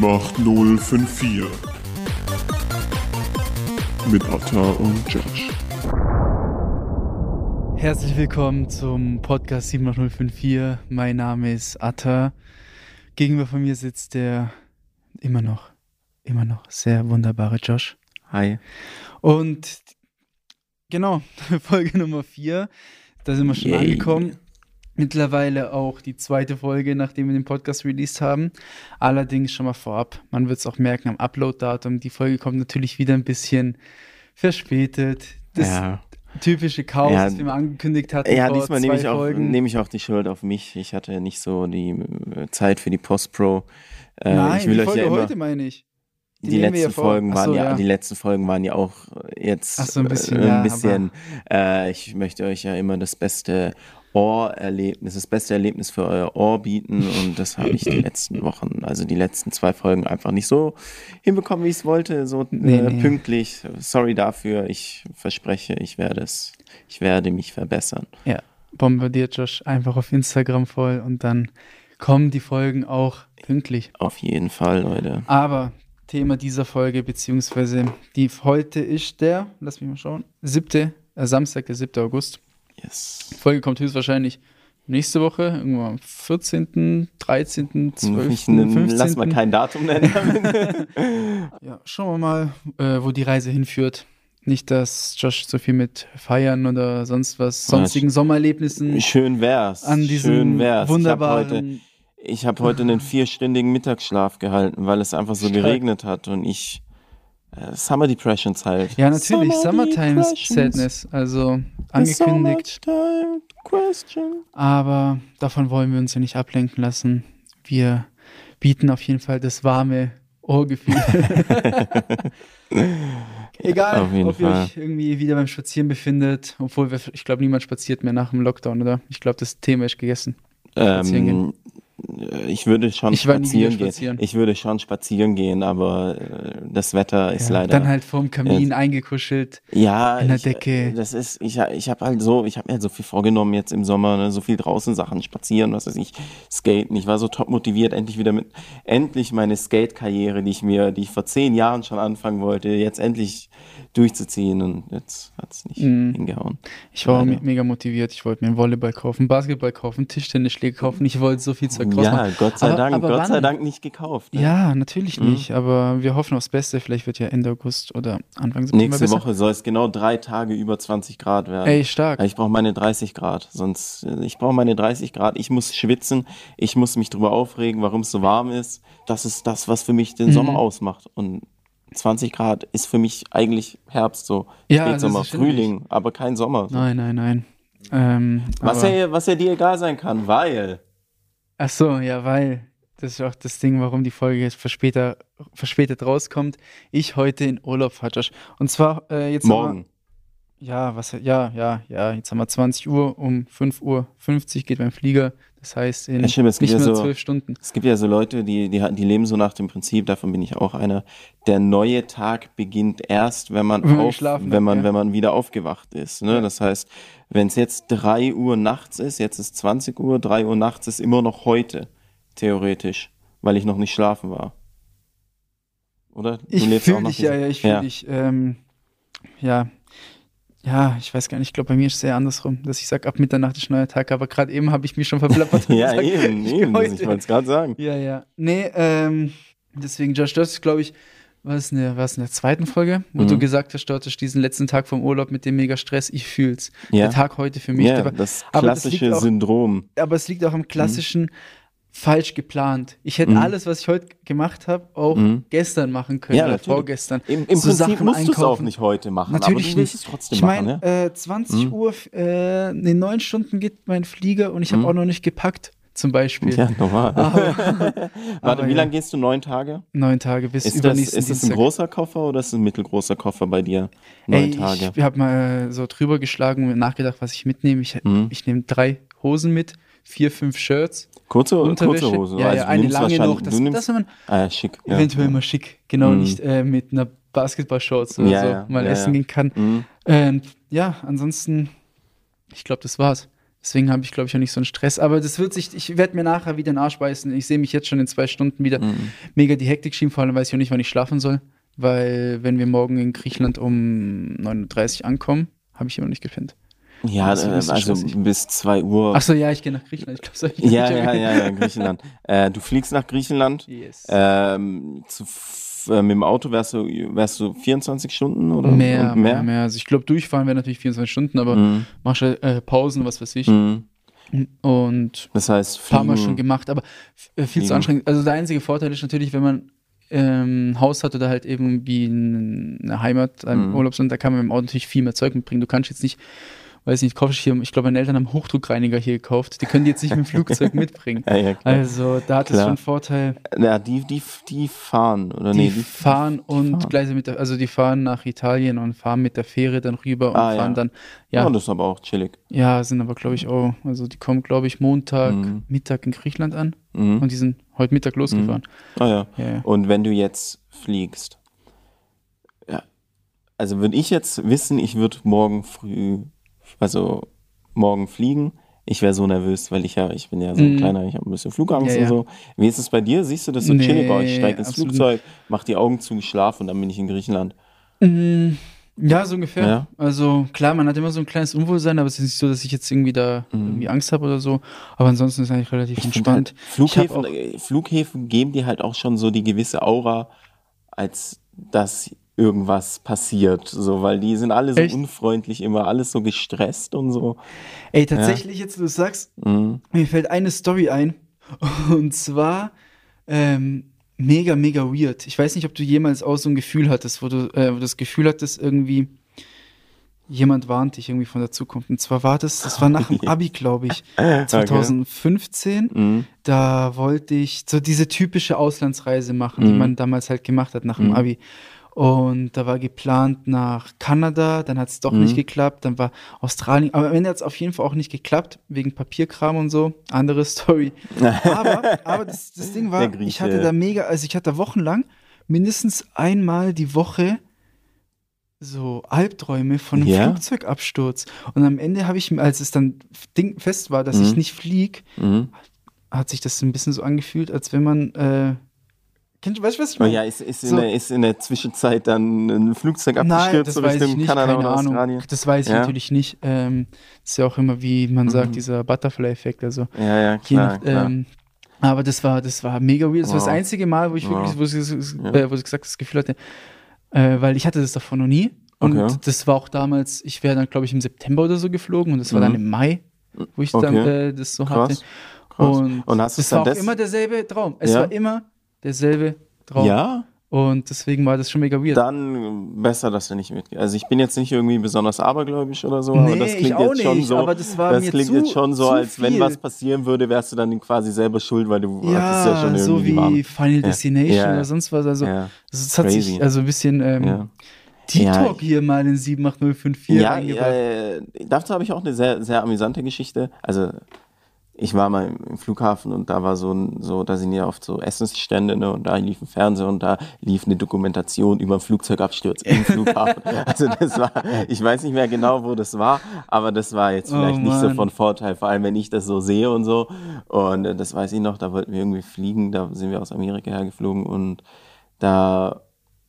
78054 mit Atta und Josh. Herzlich willkommen zum Podcast 78054. Mein Name ist Atta. Gegenüber von mir sitzt der immer noch, immer noch sehr wunderbare Josh. Hi. Und genau, Folge Nummer 4. Da sind wir schon Yay. angekommen. Mittlerweile auch die zweite Folge, nachdem wir den Podcast released haben. Allerdings schon mal vorab, man wird es auch merken am Upload-Datum. Die Folge kommt natürlich wieder ein bisschen verspätet. Das ja. typische Chaos, Ja. das wir mal angekündigt hatten. Ja, diesmal nehme ich, auch, nehme ich auch die Schuld auf mich. Ich hatte nicht so die äh, Zeit für die Post-Pro. Äh, Nein, ich will die euch Folge ja heute meine ich. Die, wir letzten ja. Folgen waren so, ja, ja. die letzten Folgen waren ja auch jetzt Ach so, ein bisschen, äh, ja, ein bisschen äh, ich möchte euch ja immer das beste Ohrerlebnis, das beste Erlebnis für euer Ohr bieten und das habe ich die letzten Wochen, also die letzten zwei Folgen einfach nicht so hinbekommen, wie ich es wollte, so Nee, äh, nee. pünktlich. Sorry dafür, ich verspreche, ich werde es, ich werde mich verbessern. Ja, bombardiert Josh einfach auf Instagram voll und dann kommen die Folgen auch pünktlich. Auf jeden Fall, Leute. Aber Thema dieser Folge, beziehungsweise die heute ist der, lass mich mal schauen, siebte, äh, Samstag, der 7. August. Yes. Die Folge kommt höchstwahrscheinlich nächste Woche, irgendwo am 14., 13., 12., Ich, n- 15. lass mal kein Datum nennen. Ja, schauen wir mal, äh, wo die Reise hinführt. Nicht, dass Josh so viel mit Feiern oder sonst was, sonstigen Sommererlebnissen Schön wär's. an Schön diesem wär's. wunderbaren Ich habe heute, ich hab heute einen vierstündigen Mittagsschlaf gehalten, weil es einfach so geregnet hat und ich Summer Depressions halt. Ja, natürlich, Summer Summertime. Sadness, also angekündigt. Question. Aber davon wollen wir uns ja nicht ablenken lassen. Wir bieten auf jeden Fall das warme Ohrgefühl. Egal, Auf ob ihr euch irgendwie wieder beim Spazieren befindet, obwohl wir, ich glaube, niemand spaziert mehr nach dem Lockdown, oder? Ich glaube, das Thema ist gegessen. Ähm, äh, ich würde schon Ich spazieren gehen. spazieren. Ich würde schon spazieren gehen, aber äh, das Wetter ist Ja, leider. Dann halt vorm Kamin eingekuschelt. Ja, In der ich, Decke. äh, Das ist, ich, ich habe halt so, ich habe mir halt so viel vorgenommen jetzt im Sommer, ne, so viel draußen Sachen, spazieren, was weiß ich, skaten. Ich war so top motiviert, endlich wieder mit, endlich meine Skate-Karriere, die ich mir, die ich vor zehn Jahren schon anfangen wollte, jetzt endlich durchzuziehen und jetzt hat's nicht Mhm. hingehauen. Ich war me- mega motiviert. Ich wollte mir einen Volleyball kaufen, Basketball kaufen, Tischtennisschläge kaufen. Ich wollte so viel Zeug draus Ja, machen. Gott sei Aber- Dank, aber Gott sei wann? Dank nicht gekauft. ne? Ja, natürlich Mhm. nicht. Aber wir hoffen aufs Beste. Vielleicht wird ja Ende August oder Anfang September Nächste besser. Woche soll es genau drei Tage über 20 Grad werden. Ey, stark. Ich brauche meine 30 Grad, sonst äh, ich brauche meine 30 Grad. Ich muss schwitzen, ich muss mich drüber aufregen, warum es so warm ist. Das ist das, was für mich den Mhm. Sommer ausmacht. Und 20 Grad ist für mich eigentlich Herbst so, Ja, Spätsommer. Frühling, aber kein Sommer. So. Nein, nein, nein. Ähm, Was ja, was ja dir egal sein kann, weil ach so, ja, weil das ist auch das Ding, warum die Folge jetzt verspäter, verspätet rauskommt. Ich heute in Urlaub fahre, Josh. Und zwar äh, jetzt morgen. Wir, ja, was? Ja, ja, ja. Jetzt haben wir 20 Uhr. Um 5 Uhr 50 geht mein Flieger. Das heißt in Ja, stimmt, nicht mehr so- zwölf Stunden. Es gibt ja so Leute, die, die, die leben so nach dem Prinzip, davon bin ich auch einer. Der neue Tag beginnt erst, wenn man, Wenn auf, wenn hat, man, ja. wenn man wieder aufgewacht ist. Ne? Ja. Das heißt, wenn es jetzt 3 Uhr nachts ist, jetzt ist 20 Uhr, 3 Uhr nachts ist immer noch heute, theoretisch, weil ich noch nicht schlafen war. Oder? Du Ich fühle dich, ja, ja, ich fühle dich. Ähm, ja, ja, ich weiß gar nicht. Ich glaube, bei mir ist es eher andersrum, dass ich sage, ab Mitternacht ist neuer Tag. Aber gerade eben habe ich mich schon verplappert. Ja, gesagt, eben, ich eben. heute- Ich wollte es gerade sagen. Ja, ja. Nee, ähm, deswegen, Josh, das ist, glaube ich, was in, der, was in der zweiten Folge, wo Mhm. du gesagt hast, dort ist diesen letzten Tag vom Urlaub mit dem mega Stress. Ich fühl's. Ja. Der Tag heute für mich. Ja, das aber das klassische liegt auch- Syndrom. aber es liegt auch am klassischen falsch geplant. Ich hätte Mhm. alles, was ich heute gemacht habe, auch Mhm. gestern machen können Ja, oder natürlich. vorgestern. Im, im So Prinzip Sachen musst du es auch nicht heute machen, Natürlich aber nicht. es trotzdem Ich meine, ja? äh, 20 Mhm. Uhr, äh, in neun Stunden geht mein Flieger und ich habe Mhm. auch noch nicht gepackt, zum Beispiel. Ja, normal. Aber, Warte, wie ja. lange gehst du? Neun Tage? neun Tage bis Ist das, übernächsten ist das ein großer Koffer oder ist das ein mittelgroßer Koffer bei dir? Neun Ey, Tage. ich habe mal so drüber geschlagen und nachgedacht, was ich mitnehme. Ich, Mhm. ich nehme drei Hosen mit, vier, fünf Shirts, Kurze, Unterwäsche. kurze Hose. Ja, also ja, eine lange noch. Das, nimmst, das man ah, schick. Ja. eventuell mal schick. Genau, Mhm. nicht äh, mit einer Basketball-Shorts oder Ja, so ja, mal essen gehen kann. Mhm. Und ja, ansonsten, ich glaube, das war's. Deswegen habe ich, glaube ich, auch nicht so einen Stress. Aber das wird sich, ich werde mir nachher wieder den Arsch beißen. Ich sehe mich jetzt schon in zwei Stunden wieder Mhm. mega die Hektik schieben, vor allem weiß ich auch nicht, wann ich schlafen soll. Weil, wenn wir morgen in Griechenland um 9.30 Uhr ankommen, habe ich immer nicht gepennt. Ja, Das ist ein äh, also bis 2 Uhr. Achso, ja, ich gehe nach Griechenland. Ich glaube, soll ich Ja, ja, ja, ja, Griechenland. äh, du fliegst nach Griechenland. Yes. Ähm, zu, äh, mit dem Auto wärst du, wärst du 24 Stunden oder mehr, und mehr, mehr. Also ich glaube, durchfahren wäre natürlich 24 Stunden, aber Mhm. machst du äh, Pausen, was weiß ich. Mhm. Und Das heißt, ein paar Mal fliegen- schon gemacht, aber äh, viel zu Fliegen. anstrengend. Also der einzige Vorteil ist natürlich, wenn man ähm, ein Haus hat oder halt eben wie ein- eine Heimat, ein Mhm. Urlaubsland, da kann man mit dem Auto natürlich viel mehr Zeug mitbringen. Du kannst jetzt nicht, weiß nicht, kaufst hier, ich glaube, meine Eltern haben Hochdruckreiniger hier gekauft. Die können die jetzt nicht mit dem Flugzeug mitbringen. Ja, ja. Also da hat es schon einen Vorteil. ja, die, die, die fahren, oder Die nee, die fahren und fahren. gleich mit der, also die fahren nach Italien und fahren mit der Fähre dann rüber und Ah, fahren dann, Ja, ja, das ist aber auch chillig. ja, sind aber glaube ich auch, also die kommen glaube ich Montag, Mhm. Mittag in Griechenland an Mhm. und die sind heute Mittag losgefahren. Ah ja. Und wenn du jetzt fliegst, ja, also würde ich jetzt wissen, ich würde morgen früh, also morgen fliegen, ich wäre so nervös, weil ich ja, ich bin ja so ein Mhm. kleiner, ich habe ein bisschen Flugangst Ja, und ja. so. Wie ist es bei dir? Siehst du das so Nee, chillig? Oh, ich steige ins absolut Flugzeug, mach die Augen zu, schlaf und dann bin ich in Griechenland. Mm, Ja, so ungefähr. Ja. Also klar, man hat immer so ein kleines Unwohlsein, aber es ist nicht so, dass ich jetzt irgendwie da irgendwie Angst habe oder so. Aber ansonsten ist es eigentlich relativ Mhm. Ich entspannt. Halt, Flughäfen, äh, Flughäfen geben dir halt auch schon so die gewisse Aura, als dass irgendwas passiert, so, weil die sind alle so Echt? unfreundlich immer, alles so gestresst und so. Ey, tatsächlich, jetzt wo du sagst, Mhm. mir fällt eine Story ein. Und zwar ähm, mega, mega weird. Ich weiß nicht, ob du jemals auch so ein Gefühl hattest, wo du, äh, wo das Gefühl hattest, irgendwie jemand warnt dich irgendwie von der Zukunft. Und zwar war das, das war nach dem Abi, glaube ich, 2015. Mhm. Da wollte ich so diese typische Auslandsreise machen, die Mhm. man damals halt gemacht hat nach dem Mhm. Abi. Und da war geplant nach Kanada, dann hat es doch nicht Mhm. geklappt, dann war Australien, aber am Ende hat es auf jeden Fall auch nicht geklappt, wegen Papierkram und so. Andere Story. Aber, aber das, das Ding war, ich hatte da mega, also ich hatte wochenlang mindestens einmal die Woche so Albträume von einem Ja? Flugzeugabsturz. Und am Ende habe ich, als es dann ding fest war, dass ich Mhm. nicht fliege, Mhm. hat sich das ein bisschen so angefühlt, als wenn man, äh, kennt, weißt du, was ich Oh meine? ja, ist, ist, in So. der, ist in der Zwischenzeit dann ein Flugzeug Nein, abgestürzt das so weiß ich nicht, Kanada keine oder Ahnung. Australien? Das weiß ich Ja? natürlich nicht. Ähm, ist ja auch immer, wie man sagt, Mhm. dieser Butterfly-Effekt, also Ja, ja, klar, nach, klar. ähm, aber das war, das war mega weird. Das war das Wow. einzige Mal, wo ich wirklich, Wow. wo ich, äh, wo ich gesagt das Gefühl hatte, äh, weil ich hatte das davor noch nie. Und Okay. das war auch damals, ich wäre dann, glaube ich, im September oder so geflogen und das war Mhm. dann im Mai, wo ich dann Okay. äh, das so hatte. Krass. Krass. Und, Und hast es war dann auch immer derselbe Traum. Es war immer derselbe Traum. Ja, Und deswegen war das schon mega weird. dann besser, dass du nicht mitgehst. Also ich bin jetzt nicht irgendwie besonders abergläubisch oder so, aber Nee, das ich klingt auch jetzt schon nicht, so. aber das war das mir klingt zu- jetzt schon so, als wenn viel. was passieren würde, wärst du dann quasi selber schuld, weil du ja, hattest ja schon irgendwie so wie Warnung. Final Destination Ja. oder sonst was. Also, Ja. das hat Crazy. sich also ein bisschen ähm, Ja. TikTok Ja, hier mal in 78054 Ja, eingebaut. äh, dazu habe ich auch eine sehr, sehr amüsante Geschichte. Also ich war mal im- Flughafen und da war so ein, so, da sind ja oft so Essensstände, ne, und da lief ein Fernseher und da lief eine Dokumentation über einen Flugzeugabsturz im Flughafen. Also das war, ich weiß nicht mehr genau, wo das war, aber das war jetzt Oh, vielleicht nicht so von Vorteil, vor allem wenn ich das so sehe und so. Und äh, das weiß ich noch, da wollten wir irgendwie fliegen, da sind wir aus Amerika hergeflogen und da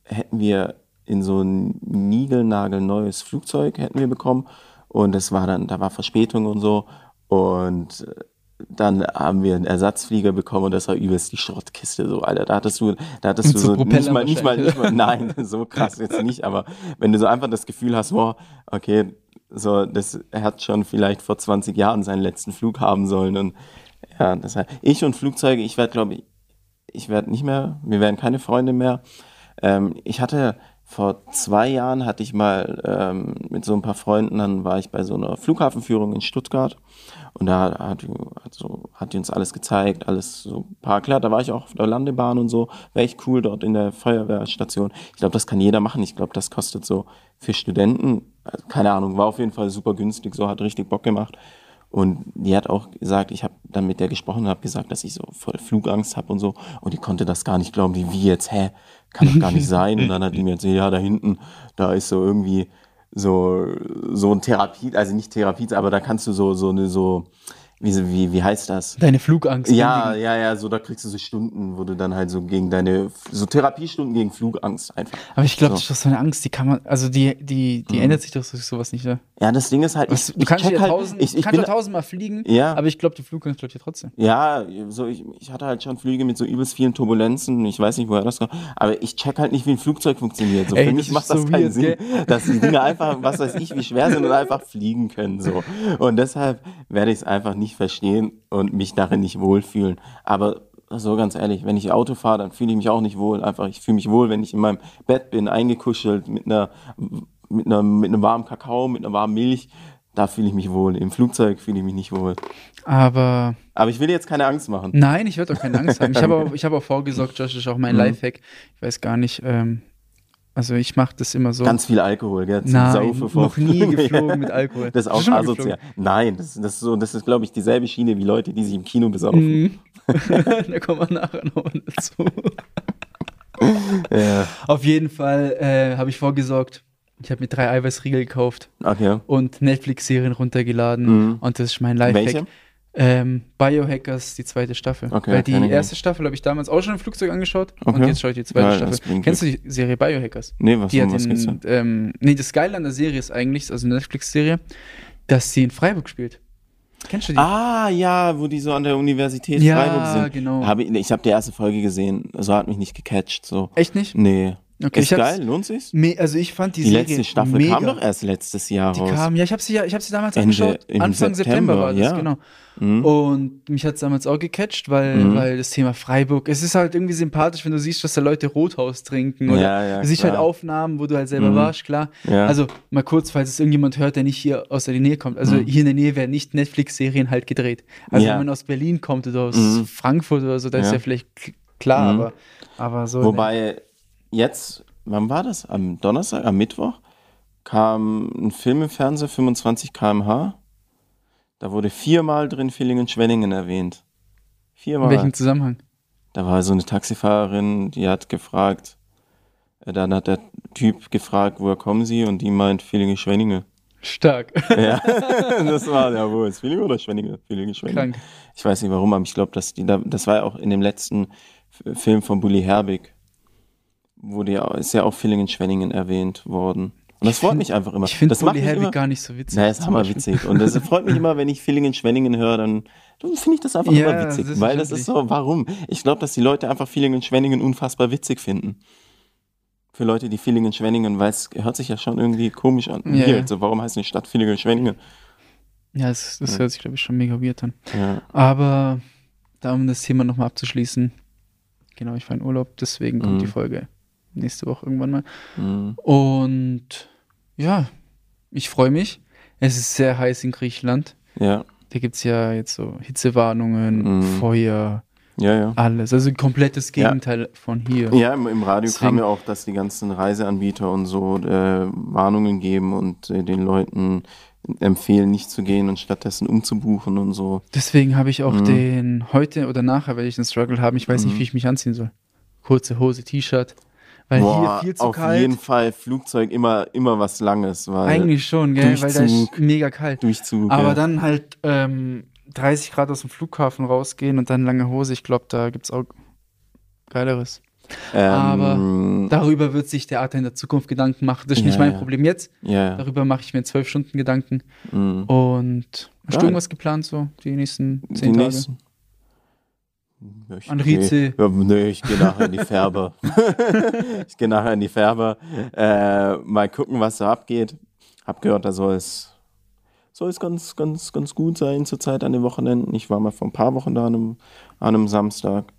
hätten wir in so ein niegelnagelneues Flugzeug hätten wir bekommen und das war dann, da war Verspätung und so und äh, dann haben wir einen Ersatzflieger bekommen und das war übelst die Schrottkiste so, Alter, da hattest du, da hattest du so nicht mal, nicht mal, nicht mal, nein, so krass jetzt nicht, aber wenn du so einfach das Gefühl hast, boah, okay, so, das, hat schon vielleicht vor 20 Jahren seinen letzten Flug haben sollen und ja, deshalb, ich und Flugzeuge, ich werde, glaube ich, ich werde nicht mehr, wir werden keine Freunde mehr. Ähm, ich hatte vor zwei Jahren hatte ich mal ähm, mit so ein paar Freunden, dann war ich bei so einer Flughafenführung in Stuttgart und da hat, hat, so, hat die uns alles gezeigt, alles so ein paar erklärt. Da war ich auch auf der Landebahn und so, war echt cool dort in der Feuerwehrstation. Ich glaube, das kann jeder machen. Ich glaube, das kostet so für Studenten, also keine Ahnung, war auf jeden Fall super günstig, so hat richtig Bock gemacht. Und die hat auch gesagt, ich habe dann mit der gesprochen und habe gesagt, dass ich so voll Flugangst habe und so. Und die konnte das gar nicht glauben, wie, wie jetzt, hä, kann doch gar nicht sein. Und dann hat die mir erzählt, ja, da hinten, da ist so irgendwie so, so ein Therapie, also nicht Therapie, aber da kannst du so, so eine, so, wie, wie, wie heißt das? Deine Flugangst. Ja, ja, ja, so da kriegst du so Stunden, wo du dann halt so gegen deine, so Therapiestunden gegen Flugangst einfach. Aber ich glaube, So. Mhm. das ist so eine Angst, die kann man, also die, die, die ändert sich doch durch sowas nicht, ne? Ja, das Ding ist halt, ich, du ich kannst check ja halt, tausend, ich, ich bin, ja tausendmal fliegen, Ja. aber ich glaube, die Flugangst bleibt ja trotzdem. ja, so ich, ich hatte halt schon Flüge mit so übelst vielen Turbulenzen, ich weiß nicht, woher das kommt, aber ich check halt nicht, wie ein Flugzeug funktioniert. So, Ey, für das mich macht das so keinen weird, Sinn, gell? dass die Dinge einfach, was weiß ich, wie schwer sind und einfach fliegen können, so. Und deshalb werde ich es einfach nicht verstehen und mich darin nicht wohlfühlen. Aber so ganz ehrlich, wenn ich Auto fahre, dann fühle ich mich auch nicht wohl. Einfach, ich fühle mich wohl, wenn ich in meinem Bett bin, eingekuschelt mit einer, mit einer, mit einem warmen Kakao, mit einer warmen Milch. Da fühle ich mich wohl. Im Flugzeug fühle ich mich nicht wohl. Aber Aber ich will jetzt keine Angst machen. nein, ich werde auch keine Angst haben. Ich habe auch, ich habe auch vorgesorgt, Josh, das ist auch mein Mhm. Lifehack. Ich weiß gar nicht, ähm, also ich mache das immer so. Ganz viel Alkohol, gell? Zum Nein, Saufen vor- noch nie geflogen mit Alkohol. Das ist auch asozial. Nein, das, das ist so, das ist, glaube ich, dieselbe Schiene wie Leute, die sich im Kino besaufen. Mhm. da kommen wir nachher noch dazu. Ja. Auf jeden Fall äh, habe ich vorgesorgt. Ich habe mir drei Eiweißriegel gekauft Okay. und Netflix-Serien runtergeladen. Mhm. Und das ist mein Lifehack. Welche? Ähm, Biohackers, die zweite Staffel. Okay, Weil die erste Staffel habe ich damals auch schon im Flugzeug angeschaut und Okay. jetzt schaue ich die zweite Geil, Staffel. Kennst du die Serie Biohackers? Nee, was, Die hat was in, ähm, nee, das Geile an der Serie ist eigentlich, also eine Netflix-Serie, dass sie in Freiburg spielt. Kennst du die? Ah, ja, wo die so an der Universität Ja, Freiburg sind. genau. Hab ich ich habe die erste Folge gesehen, so hat mich nicht gecatcht. So. Echt nicht? Nee. Okay, ist geil, lohnt sich's? Also ich fand die, Die Serie letzte Staffel mega. kam doch erst letztes Jahr Die raus. kam, ja, ich habe sie ja, ich habe sie damals Ende- angeschaut. Anfang September, September, war das, ja. genau. Mhm. Und mich hat es damals auch gecatcht, weil, Mhm. weil das Thema Freiburg, es ist halt irgendwie sympathisch, wenn du siehst, dass da Leute Rothaus trinken oder Ja, ja, du siehst halt. Aufnahmen, wo du halt selber Mhm. warst, klar. Ja. Also mal kurz, falls es irgendjemand hört, der nicht hier aus der Nähe kommt. Also Mhm. hier in der Nähe werden nicht Netflix-Serien halt gedreht. Also wenn man aus Berlin kommt oder aus Mhm. Frankfurt oder so, da ist Ja. vielleicht klar, Mhm. aber, aber so. Wobei jetzt, wann war das? Am Donnerstag, am Mittwoch kam ein Film im Fernsehen, 25 km/h. Da wurde viermal drin Villingen-Schwenningen erwähnt. in Viermal. welchem Zusammenhang? Da war so eine Taxifahrerin, die hat gefragt, äh, dann hat der Typ gefragt, woher kommen Sie? Und die meint Villingen-Schwenningen. Stark. Ja, das war, ja, wo ist Villingen oder Schwenningen? Villingen-Schwenningen. Krank. Ich weiß nicht warum, aber ich glaube, dass die da, das war ja auch in dem letzten Film von Bully Herbig, wurde ja, ist ja auch Villingen-Schwenningen erwähnt worden. Und das freut find- mich einfach immer. Ich finde das macht Bully mich Herbig immer, gar nicht so witzig. Naja, ist zum hammerwitzig. Beispiel. Und das freut mich immer, wenn ich Villingen-Schwenningen höre, dann, dann finde ich das einfach Ja, immer witzig. selbstverständlich. Weil das ist so, warum? Ich glaube, dass die Leute einfach Villingen-Schwenningen unfassbar witzig finden. Für Leute, die Villingen-Schwenningen, weil es hört sich ja schon irgendwie komisch an. Ja, Hier, ja. so, warum heißt die Stadt Villingen-Schwenningen? Ja, das, das Ja. hört sich, glaube ich, schon mega weird an. Ja. Aber da, um das Thema nochmal abzuschließen, genau, ich war in Urlaub, deswegen kommt Mhm. die Folge nächste Woche irgendwann mal. Mhm. Und ja, ich freue mich. Es ist sehr heiß in Griechenland. Ja, Da gibt es ja jetzt so Hitzewarnungen, Mhm. Feuer, ja, ja. alles. Also komplettes Gegenteil von hier. Ja, im, im Radio Deswegen- kam ja auch, dass die ganzen Reiseanbieter und so äh, Warnungen geben und äh, den Leuten empfehlen, nicht zu gehen und stattdessen umzubuchen und so. Deswegen habe ich auch Mhm. den, heute oder nachher werde ich einen Struggle haben. Ich weiß nicht, Mhm. wie ich mich anziehen soll. Kurze Hose, T-Shirt. Weil hier viel zu auf kalt. jeden Fall Flugzeug immer, immer was Langes, weil Eigentlich schon, gell? Weil da ist Durchzug. mega kalt. Durchzug. Aber ja. dann halt ähm, 30 Grad aus dem Flughafen rausgehen und dann lange Hose, ich glaube, da gibt es auch Geileres. aber ähm, Darüber wird sich der Arthur in der Zukunft Gedanken machen. Das ist Ja, nicht mein ja. Problem jetzt. ja. Darüber mache ich mir zwölf Stunden Gedanken. Mhm. Und hast du irgendwas geplant so die nächsten Die zehn Tage? nächsten. Ich An Rize. Ja, nee, ich gehe nachher in die Färber. ich gehe nachher in die Färber. Äh, mal gucken, was da abgeht. Hab gehört, da soll es, soll es ganz, ganz, ganz gut sein zurzeit an den Wochenenden. Ich war mal vor ein paar Wochen da an einem, an einem Samstag.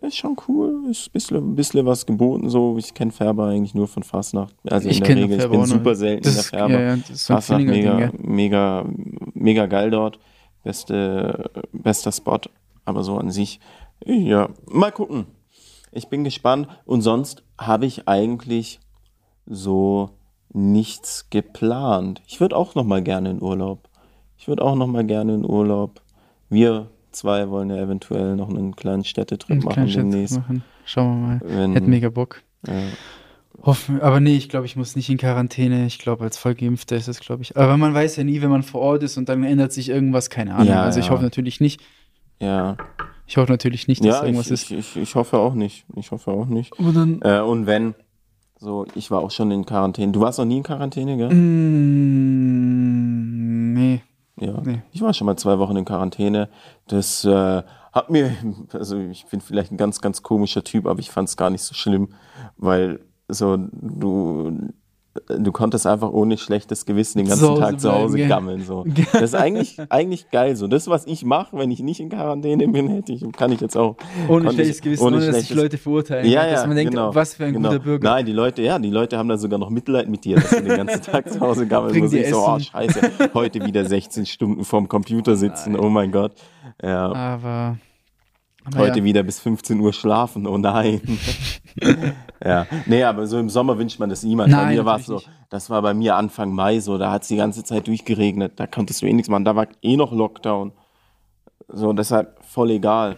Ist schon cool, ist ein bisschen, bisschen was geboten so. Ich kenne Färber eigentlich nur von Fastnacht. Also Ich in der Regel, ich bin super selten Das in der Färber. ja, ja, Fastnacht mega, mega, mega geil dort. Beste, bester Spot. Aber so an sich, ja, mal gucken. Ich bin gespannt. Und sonst habe ich eigentlich so nichts geplant. Ich würde auch noch mal gerne in Urlaub. Ich würde auch noch mal gerne in Urlaub. Wir zwei wollen ja eventuell noch einen kleinen Städtetrip Einen machen kleinen demnächst. machen. Schauen wir mal. Wenn, Hätte mega Bock. ja. Hoffen, aber nee, ich glaube, ich muss nicht in Quarantäne. Ich glaube, als Vollgeimpfter ist es, glaube ich. Aber man weiß ja nie, wenn man vor Ort ist und dann ändert sich irgendwas, keine Ahnung. Ja, also ich ja. hoffe natürlich nicht. Ja, Ich hoffe natürlich nicht, dass ja irgendwas ich, ist. ich, ich, ich hoffe auch nicht. Ich hoffe auch nicht. Aber dann. Äh, und wenn, so, ich war auch schon in Quarantäne. Du warst noch nie in Quarantäne, gell? Mm, nee. Ja. Nee. Ich war schon mal zwei Wochen in Quarantäne. Das äh, hat mir, also ich bin vielleicht ein ganz, ganz komischer Typ, aber ich fand es gar nicht so schlimm, weil so du du konntest einfach ohne schlechtes Gewissen den ganzen Zu Tag zu Hause bleiben, gammeln. So. Das ist eigentlich, eigentlich geil. So, das, was ich mache, wenn ich nicht in Quarantäne bin, hätte ich, kann ich jetzt auch. Ohne schlechtes Gewissen, ohne, dass sich schlechtes- Leute verurteilen. ja, dass ja, man denkt, genau, was für ein genau. guter Bürger. Nein, die Leute, ja, die Leute haben da sogar noch Mitleid mit dir, dass du den ganzen Tag zu Hause gammeln musst. Ich so, oh, scheiße, heute wieder 16 Stunden vorm Computer sitzen, oh mein Gott. Ja, Aber. aber heute ja. wieder bis 15 Uhr schlafen, oh nein. Ja, nee, aber so im Sommer wünscht man das niemand. bei mir war es so, das war bei mir Anfang Mai so, da hat es die ganze Zeit durchgeregnet, da konntest du eh nichts machen, da war eh noch Lockdown. So, deshalb voll egal.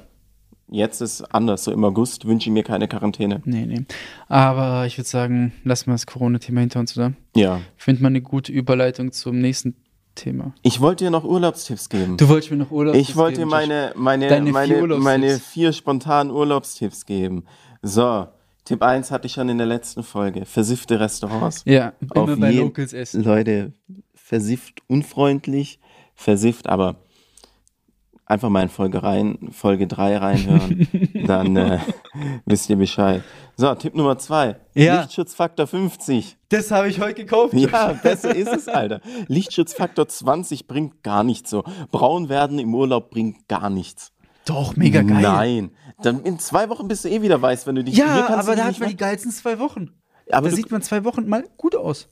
Jetzt ist anders, so im August wünsche ich mir keine Quarantäne. Nee, nee. Aber ich würde sagen, lassen wir das Corona-Thema hinter uns, oder? Ja. Findet man eine gute Überleitung zum nächsten Thema. Ich wollte dir noch Urlaubstipps geben. Du wolltest mir noch Urlaub Ich wollte dir meine, meine, Deine meine, Urlaubstipps. meine vier spontanen Urlaubstipps geben. So, Tipp 1 hatte ich schon in der letzten Folge. Versiffte Restaurants. Ja, immer bei Locals essen. Leute, versifft unfreundlich, versifft, aber einfach mal in Folge, rein, Folge 3 reinhören. dann äh, wisst ihr Bescheid. So, Tipp Nummer 2. Ja. Lichtschutzfaktor 50. Das habe ich heute gekauft. Ja, besser ist es, Alter. Lichtschutzfaktor 20 bringt gar nichts so. Braun werden im Urlaub bringt gar nichts. Doch, mega geil. Nein. Dann in zwei Wochen bist du eh wieder weiß, wenn du dich hier Ja, aber da hat man die geilsten zwei Wochen. aber da sieht man zwei Wochen mal gut aus.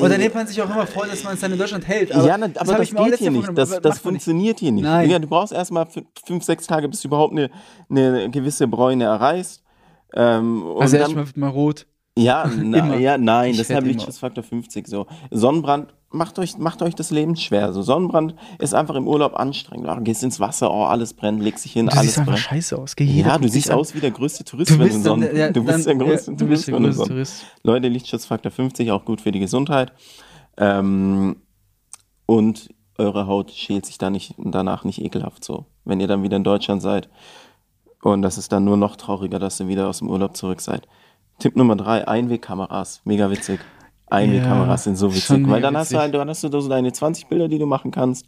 Und dann nimmt man sich auch immer vor, dass man es dann in Deutschland hält. Aber ja, na, aber das auch geht hier nicht. Das, das man nicht. funktioniert hier nicht. Nein. Ja, du brauchst erstmal fü- fünf, sechs Tage, bis du überhaupt eine, eine gewisse Bräune erreichst. Ähm, und Also erstmal wird mal rot. ja, na, ja, nein, Ich deshalb immer. Lichtschutzfaktor 50 so. Sonnenbrand macht euch, macht euch das Leben schwer. So Sonnenbrand ist einfach im Urlaub anstrengend. Du gehst ins Wasser, oh, alles brennt, legst dich hin, Du alles siehst einfach brennt. scheiße aus. Geh, Ja, du siehst aus wie der größte Tourist, Du wenn du bist dann, Sonnen. ja, du bist dann, der größte ja, du bist Tourist, der du größte Sonnen. Tourist. Leute, Lichtschutzfaktor 50, auch gut für die Gesundheit. Ähm, und eure Haut schält sich da nicht, danach nicht ekelhaft so, wenn ihr dann wieder in Deutschland seid. Und das ist dann nur noch trauriger, dass ihr wieder aus dem Urlaub zurück seid. Tipp Nummer drei, Einwegkameras. Mega witzig. Einwegkameras sind so witzig. Weil dann hast du witzig. halt, dann hast du so deine 20 Bilder, die du machen kannst.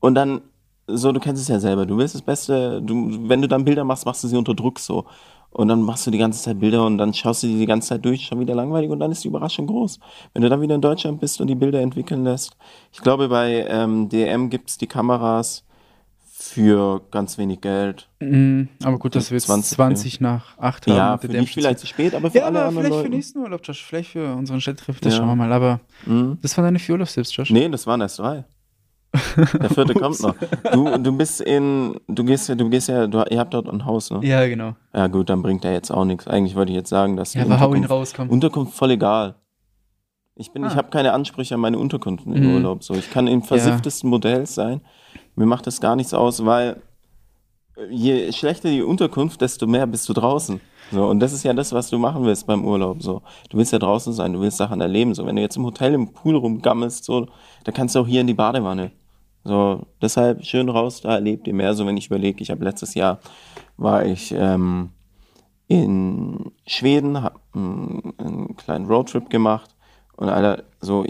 Und dann, so, du kennst es ja selber, du willst das Beste, du, wenn du dann Bilder machst, machst du sie unter Druck so. Und dann machst du die ganze Zeit Bilder und dann schaust du die die ganze Zeit durch, schon wieder langweilig und dann ist die Überraschung groß. Wenn du dann wieder in Deutschland bist und die Bilder entwickeln lässt. Ich glaube, bei ähm, DM gibt's die Kameras für ganz wenig Geld. Mhm, aber gut, dass wir jetzt 20, 20, nach 8 haben. Ja, für dich vielleicht zu spät, aber für Ja, alle aber anderen vielleicht für Leute. nächsten Urlaub, Josh. Vielleicht für unseren Städtetrip. Das Ja. schauen wir mal. Aber Mhm. das waren deine vier Urlaubstipps, Josh. Nee, das waren erst drei. Der vierte kommt noch. Du, du bist in, du gehst ja, du gehst ja, du, ihr habt dort ein Haus, ne? Ja, genau. Ja gut, dann bringt er jetzt auch nichts. Eigentlich wollte ich jetzt sagen, dass Ja, aber hau ihn Unterkunft, raus, komm. Unterkunft voll egal. Ich bin, Ah. ich habe keine Ansprüche an meine Unterkunft im Mhm. Urlaub. So, ich kann im versifftesten Modell sein. Mir macht das gar nichts aus, weil je schlechter die Unterkunft, desto mehr bist du draußen. So, und das ist ja das, was du machen willst beim Urlaub. So, du willst ja draußen sein, du willst Sachen erleben. So, wenn du jetzt im Hotel im Pool rumgammelst, so, da kannst du auch hier in die Badewanne. So, deshalb schön raus, da erlebt ihr mehr. So, wenn ich überlege, ich habe letztes Jahr war ich ähm, in Schweden, habe einen kleinen Roadtrip gemacht und Alter, so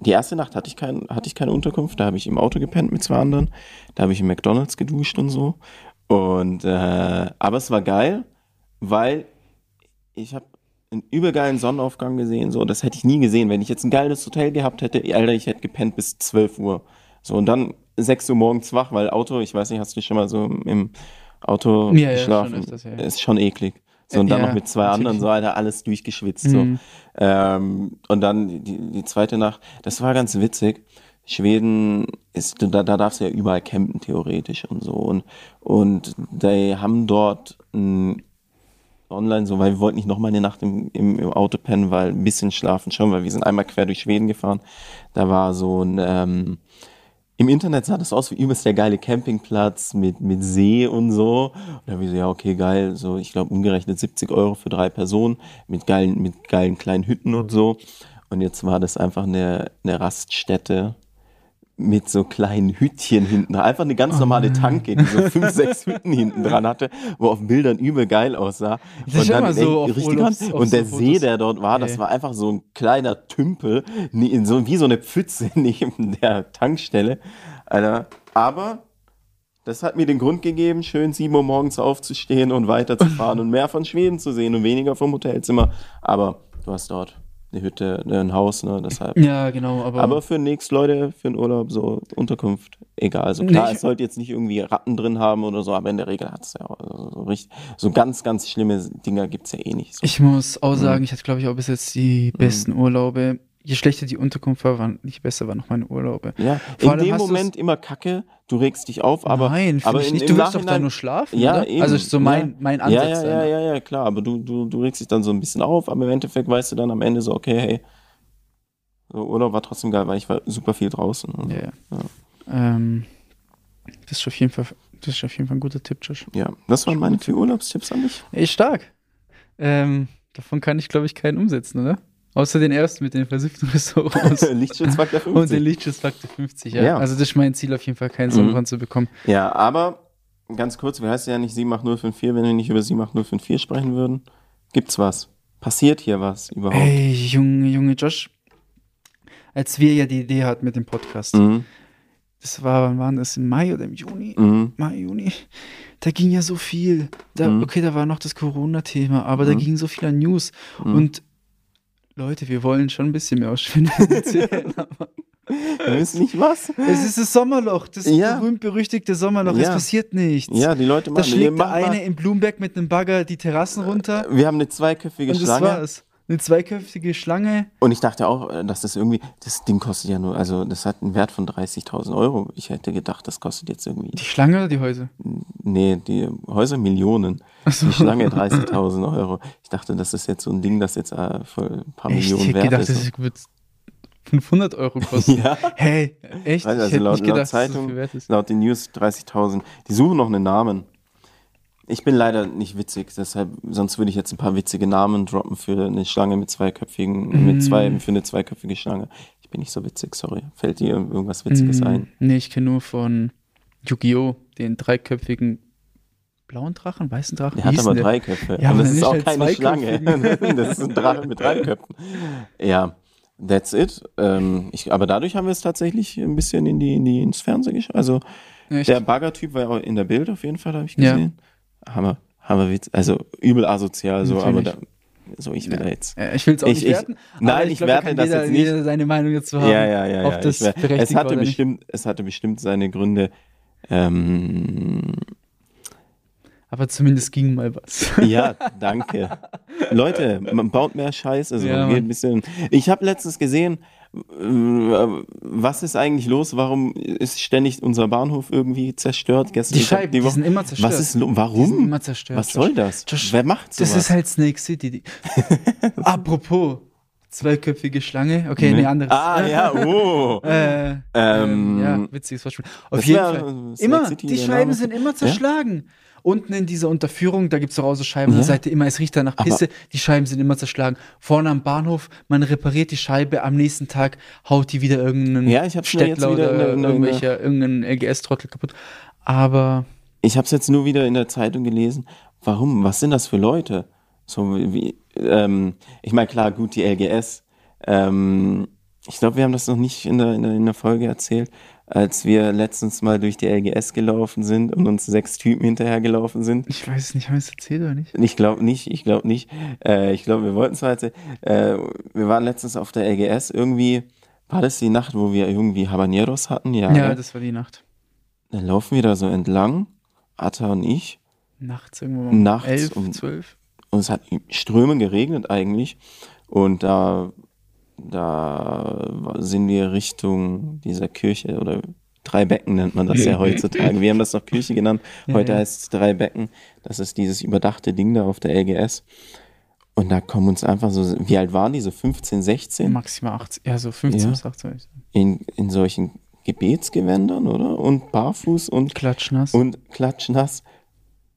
die erste Nacht hatte ich, kein, hatte ich keine Unterkunft, da habe ich im Auto gepennt mit zwei anderen, da habe ich im McDonalds geduscht und so. Und äh, aber es war geil, weil ich habe einen übergeilen Sonnenaufgang gesehen, so das hätte ich nie gesehen, wenn ich jetzt ein geiles Hotel gehabt hätte, Alter, ich hätte gepennt bis 12 Uhr. So und dann 6 Uhr morgens wach, weil Auto, ich weiß nicht, hast du schon mal so im- Auto Ja, ja, geschlafen? schon öfters, ja, ja. Ist schon eklig. So, und dann Ja, noch mit zwei natürlich. anderen, so, Alter, alles durchgeschwitzt. So. Mhm. Ähm, und dann die, die zweite Nacht, das war ganz witzig. Schweden ist, da, da darfst du ja überall campen, theoretisch und so. Und, und die haben dort ein online so, weil wir wollten nicht nochmal eine Nacht im, im, im Auto pennen, weil ein bisschen schlafen schon, weil wir sind einmal quer durch Schweden gefahren. Da war so ein, ähm, im Internet sah das aus wie übelst der geile Campingplatz mit, mit See und so. Und da habe ich so, ja, okay, geil. So, ich glaube, umgerechnet 70 Euro für drei Personen mit geilen, mit geilen kleinen Hütten und so. Und jetzt war das einfach eine, eine Raststätte mit so kleinen Hütchen hinten. Einfach eine ganz normale Tanke, die so fünf, sechs Hütten hinten dran hatte, wo auf Bildern übel geil aussah. Das Und dann so ey, richtig Urlaubs- dran. Und der so See, Fotos. der dort war, das war einfach so ein kleiner Tümpel, so, wie so eine Pfütze neben der Tankstelle. Alter. Aber das hat mir den Grund gegeben, schön 7 Uhr morgens aufzustehen und weiterzufahren und mehr von Schweden zu sehen und weniger vom Hotelzimmer. Aber du hast dort eine Hütte, ein Haus, ne, deshalb. Ja, genau, aber, Aber für nichts, Leute, für einen Urlaub, so Unterkunft, egal. Also klar, Nee, ich- es sollte jetzt nicht irgendwie Ratten drin haben oder so, aber in der Regel hat es ja auch so, richtig, so ganz, ganz schlimme Dinger gibt's ja eh nicht. So. ich muss Mhm. auch sagen, ich hatte, glaube ich, auch bis jetzt die besten Urlaube. Je schlechter die Unterkunft war, waren, je besser waren noch meine Urlaube. ja, Vor in dem Moment immer kacke, du regst dich auf, aber. Nein, aber ich in- nicht. Du willst doch da nur schlafen, Ja, oder? eben. Also ist so mein, ja. mein Ansatz. Ja, ja, ja, ja, ja, klar, aber du, du, du regst dich dann so ein bisschen auf, aber im Endeffekt weißt du dann am Ende so, okay, hey, so Urlaub war trotzdem geil, weil ich war super viel draußen. Und so. Ja, ja. Ähm, das ist auf jeden Fall, das ist auf jeden Fall ein guter Tipp, Josh. ja, das waren meine vier Urlaubstipps an dich. Ey, stark. Ähm, davon kann ich, glaube ich, keinen umsetzen, oder? Außer den ersten mit den versifften Restaurants. Lichtschutzfaktor 50. Und den Lichtschutzfaktor 50, ja. Ja. Also das ist mein Ziel auf jeden Fall, keinen Mhm. Sonnenbrand zu bekommen. Ja, aber ganz kurz, wir heißen ja nicht 78054, wenn wir nicht über 78054 sprechen würden. Gibt's was? Passiert hier was überhaupt? Ey, Junge, Junge Josh. Als wir ja die Idee hatten mit dem Podcast, Mhm. das war, wann war das, im Mai oder im Juni? Mhm. Mai, Juni. Da ging ja so viel. Da, Mhm. Okay, da war noch das Corona-Thema, aber da Mhm. ging so viel an News. Mhm. Und Leute, wir wollen schon ein bisschen mehr aus Schweden erzählen. aber Wir wissen nicht was. es ist das Sommerloch, das Ja. berühmt-berüchtigte Sommerloch. Es Ja. passiert nichts. Ja, die Leute da machen schlägt der eine in Bloomberg mit einem Bagger die Terrassen runter. Wir haben eine zweiköpfige und das Schlange. war's. Eine zweiköpfige Schlange. Und ich dachte auch, äh, dass das irgendwie, das Ding kostet ja nur, also das hat einen Wert von 30.000 Euro. Ich hätte gedacht, das kostet jetzt irgendwie, Die Schlange oder die Häuser? nee, die Häuser Millionen. Die Schlange 30.000 Euro. Ich dachte, das ist jetzt so ein Ding, das jetzt äh, für ein paar Echt? Ich Millionen hätte wert gedacht, ist. das wird 500 Euro kosten. ja. Hey, echt? Also ich hätte laut, nicht gedacht, laut so Zeitung, ist. laut den News 30.000. Die suchen noch einen Namen. Ich bin leider nicht witzig, deshalb, sonst würde ich jetzt ein paar witzige Namen droppen für eine Schlange mit zweiköpfigen, mit zwei, Mm. für eine zweiköpfige Schlange. Ich bin nicht so witzig, sorry. Fällt dir irgendwas Witziges Mm, ein? Nee, ich kenne nur von Yu-Gi-Oh! den dreiköpfigen blauen Drachen, weißen Drachen. Der hat aber der? drei Köpfe. Ja, und aber das ist auch keine Schlange. das ist ein Drache mit drei Köpfen. Ja, that's it. Ähm, ich, aber dadurch haben wir es tatsächlich ein bisschen in die, in die, ins Fernsehen geschafft. Also Echt? Der Bagger-Typ war ja auch in der Bild auf jeden Fall, habe ich Ja. Hammer, Hammerwitz. Also übel asozial, so, aber da, Natürlich. so ich will Ja. da jetzt. Äh, Ich will es auch Ich- nicht ich- werten. nein, aber ich glaub, werte das jeder, jetzt nicht. Jeder seine Meinung dazu haben. Ja, ja, ja, ja. ich es hatte bestimmt, es hatte bestimmt seine Gründe. Ähm, Aber zumindest ging mal was. ja, danke. Leute, man baut mehr Scheiße, so Ja, geht ein bisschen. Ich habe letztens gesehen, was ist eigentlich los? Warum ist ständig unser Bahnhof irgendwie zerstört? Gestern, Die Scheiben, die, Woche- sind immer zerstört. Was ist Die Warum? Was soll das? Josh, Wer macht sowas? Das ist halt Snake City. Die- Apropos, zweiköpfige Schlange. Okay, nee, anderes. Ah, ja, oh. Äh, Ähm, ähm, ja, witziges Wortspiel. Auf jeden Fall. Immer, die Scheiben sind immer zerschlagen. Unten in dieser Unterführung, da gibt es auch so Scheiben an Ja. der Seite, immer, es riecht da nach Aber- Pisse, die Scheiben sind immer zerschlagen. Vorne am Bahnhof, man repariert die Scheibe, am nächsten Tag haut die wieder irgendeinen Ja, ich hab's wieder oder in der- in der- irgendwelcher, irgendein LGS-Trottel kaputt. Aber Ich habe es jetzt nur wieder in der Zeitung gelesen. Warum? Was sind das für Leute? So wie, ähm, ich meine, klar, gut, die LGS. Ähm, ich glaube, wir haben das noch nicht in der, in, der, in der Folge erzählt, als wir letztens mal durch die LGS gelaufen sind und uns sechs Typen hinterhergelaufen sind. ich weiß es nicht, haben wir es erzählt oder nicht? Ich glaube nicht, ich glaube nicht. Äh, ich glaube, wir wollten es heute. Äh, wir waren letztens auf der LGS. Irgendwie war das die Nacht, wo wir irgendwie Habaneros hatten. Ja. Ja, ne? das war die Nacht. Dann laufen wir da so entlang, Atta und ich. Nachts irgendwo um Nachts 11, um- 12. Und es hat Strömen geregnet eigentlich. Und da, da sind wir Richtung dieser Kirche oder drei Becken nennt man das ja heutzutage. Wir haben das noch Kirche genannt. Heute heißt es drei Becken. Das ist dieses überdachte Ding da auf der LGS. Und da kommen uns einfach so, wie alt waren die? So 15, 16? Maximal 18, ja, so 15 Ja. bis 18. würde ich sagen. In, in solchen Gebetsgewändern, oder? Und barfuß und Klatschnass. und klatschnass